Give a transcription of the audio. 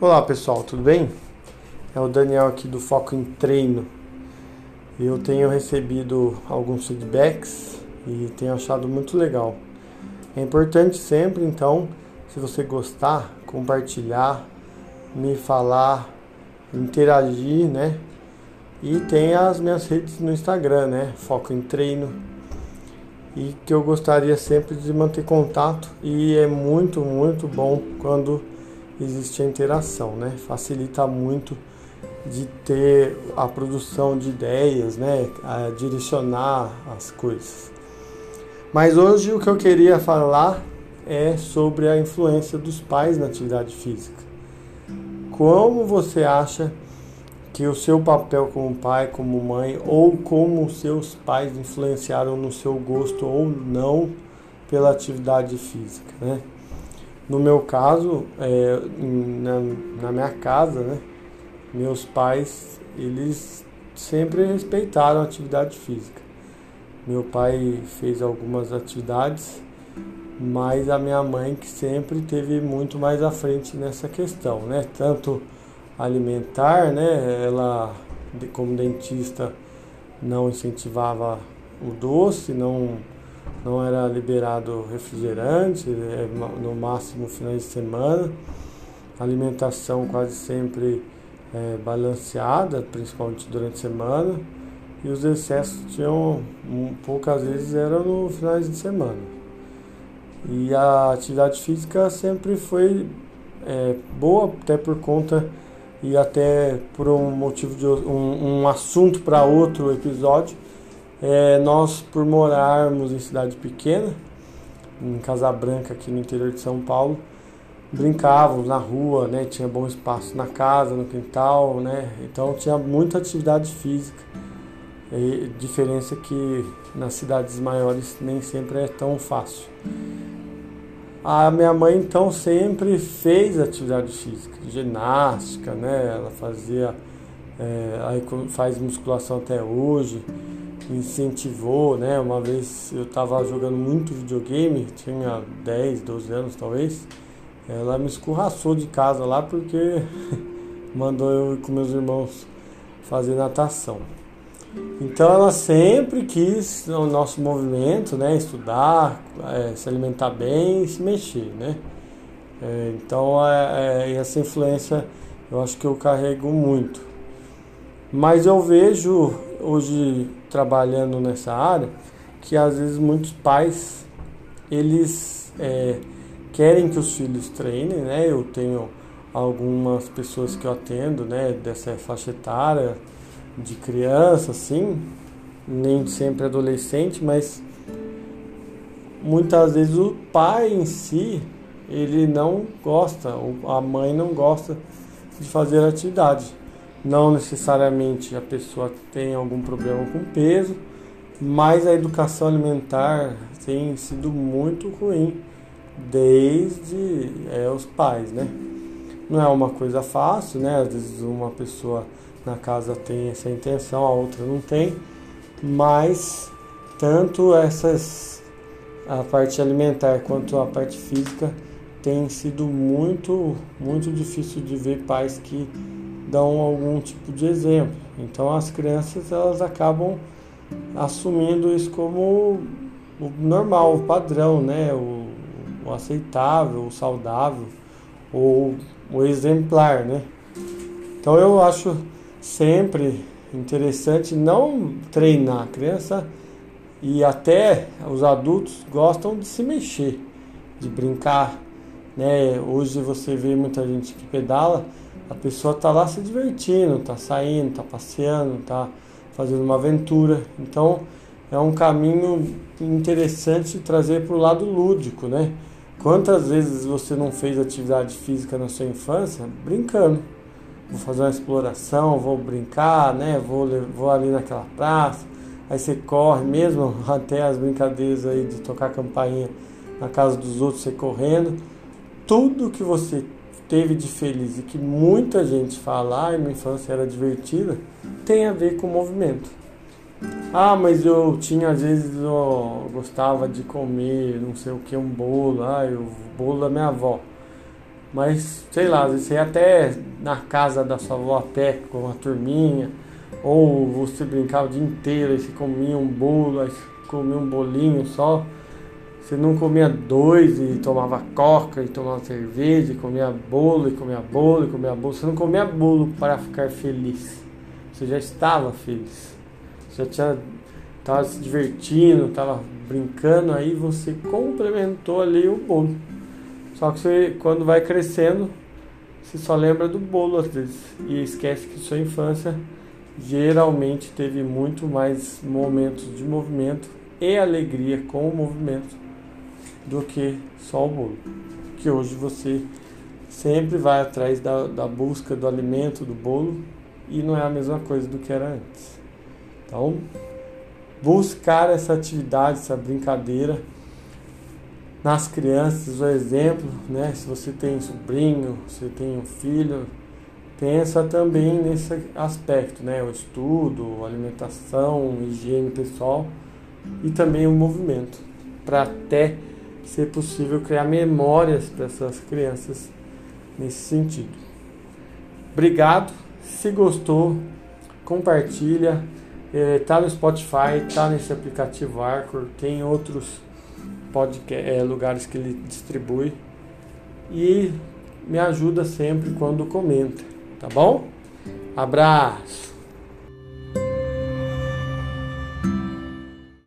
Olá pessoal, tudo bem? É o Daniel aqui do Foco em Treino. Eu tenho recebido alguns feedbacks e tenho achado muito legal. É importante sempre, então, se você gostar, compartilhar, me falar, interagir, né? E tem as minhas redes no Instagram, né? Foco em Treino. E que eu gostaria sempre de manter contato e é muito, muito bom quando existe a interação, né? Facilita muito de ter a produção de ideias, né? A direcionar as coisas. Mas hoje o que eu queria falar é sobre a influência dos pais na atividade física. Como você acha que o seu papel como pai, como mãe, ou como seus pais influenciaram no seu gosto ou não pela atividade física, né? No meu caso, é, na, na minha casa, né, meus pais, eles sempre respeitaram a atividade física. Meu pai fez algumas atividades, mas a minha mãe que sempre teve muito mais à frente nessa questão, né? Tanto alimentar, né? Ela, como dentista, não incentivava o doce, não não era liberado refrigerante, é, no máximo finais de semana. Alimentação quase sempre é, balanceada, principalmente durante a semana. E os excessos tinham, poucas vezes, eram no finais de semana. E a atividade física sempre foi é, boa, até por conta e até por um motivo de um, um assunto para outro episódio é, nós, por morarmos em cidade pequena, em Casa Branca, aqui no interior de São Paulo, brincávamos na rua, né? Tinha bom espaço na casa, no quintal, né? Então tinha muita atividade física. E diferença que nas cidades maiores nem sempre é tão fácil. A minha mãe então sempre fez atividade física, ginástica, né? Ela fazia, é, aí faz musculação até hoje incentivou, né? Uma vez eu estava jogando muito videogame, tinha 10, 12 anos talvez. Ela me escorraçou de casa lá porque mandou eu ir com meus irmãos fazer natação. Então ela sempre quis o nosso movimento, né? Estudar, é, se alimentar bem e se mexer, né? É, então é, é, essa influência eu acho que eu carrego muito. Mas eu vejo hoje trabalhando nessa área que às vezes muitos pais eles é, querem que os filhos treinem, né? Eu tenho algumas pessoas que eu atendo, né, dessa faixa etária de criança, assim, nem sempre adolescente, mas muitas vezes o pai em si ele não gosta, a mãe não gosta de fazer atividade. Não necessariamente a pessoa tem algum problema com peso, mas a educação alimentar tem sido muito ruim desde é, os pais, né? Não é uma coisa fácil, né? Às vezes uma pessoa na casa tem essa intenção, a outra não tem, mas tanto essas a parte alimentar quanto a parte física tem sido muito muito difícil de ver pais que dão algum tipo de exemplo. Então as crianças elas acabam assumindo isso como o normal, o padrão, né? o, o aceitável, o saudável, ou o exemplar. Né? Então eu acho sempre interessante não treinar a criança e até os adultos gostam de se mexer, de brincar. Né? Hoje você vê muita gente que pedala a pessoa está lá se divertindo, está saindo, está passeando, está fazendo uma aventura. Então é um caminho interessante trazer para o lado lúdico, né? Quantas vezes você não fez atividade física na sua infância brincando? Vou fazer uma exploração, vou brincar, né? Vou, vou ali naquela praça. Aí você corre mesmo, até as brincadeiras aí de tocar campainha na casa dos outros, você correndo. Tudo que você teve de feliz e que muita gente fala, ah, minha infância era divertida, tem a ver com o movimento. Ah, mas eu tinha, às vezes, eu gostava de comer, não sei o que, um bolo, ah, o bolo da minha avó. Mas, sei lá, você ia até na casa da sua avó a pé com uma turminha, ou você brincava o dia inteiro e você comia um bolo, aí comia um bolinho só. Você não comia dois e tomava coca e tomava cerveja, e comia bolo e comia bolo e comia bolo. Você não comia bolo para ficar feliz. Você já estava feliz. Você já tinha estava se divertindo, estava brincando, aí você complementou ali o bolo. Só que você, quando vai crescendo, você só lembra do bolo às vezes e esquece que sua infância geralmente teve muito mais momentos de movimento e alegria com o movimento do que só o bolo. Que hoje você sempre vai atrás da, da busca do alimento do bolo e não é a mesma coisa do que era antes. Então, buscar essa atividade, essa brincadeira nas crianças, o exemplo, né? Se você tem sobrinho, se tem um filho, pensa também nesse aspecto, né? O estudo, alimentação, higiene pessoal e também o movimento, para até ser possível criar memórias para essas crianças nesse sentido. Obrigado. Se gostou, compartilha é, tá no Spotify, tá nesse aplicativo Arcor, tem outros podcast, é, lugares que ele distribui. E me ajuda sempre quando comenta, tá bom? Abraço!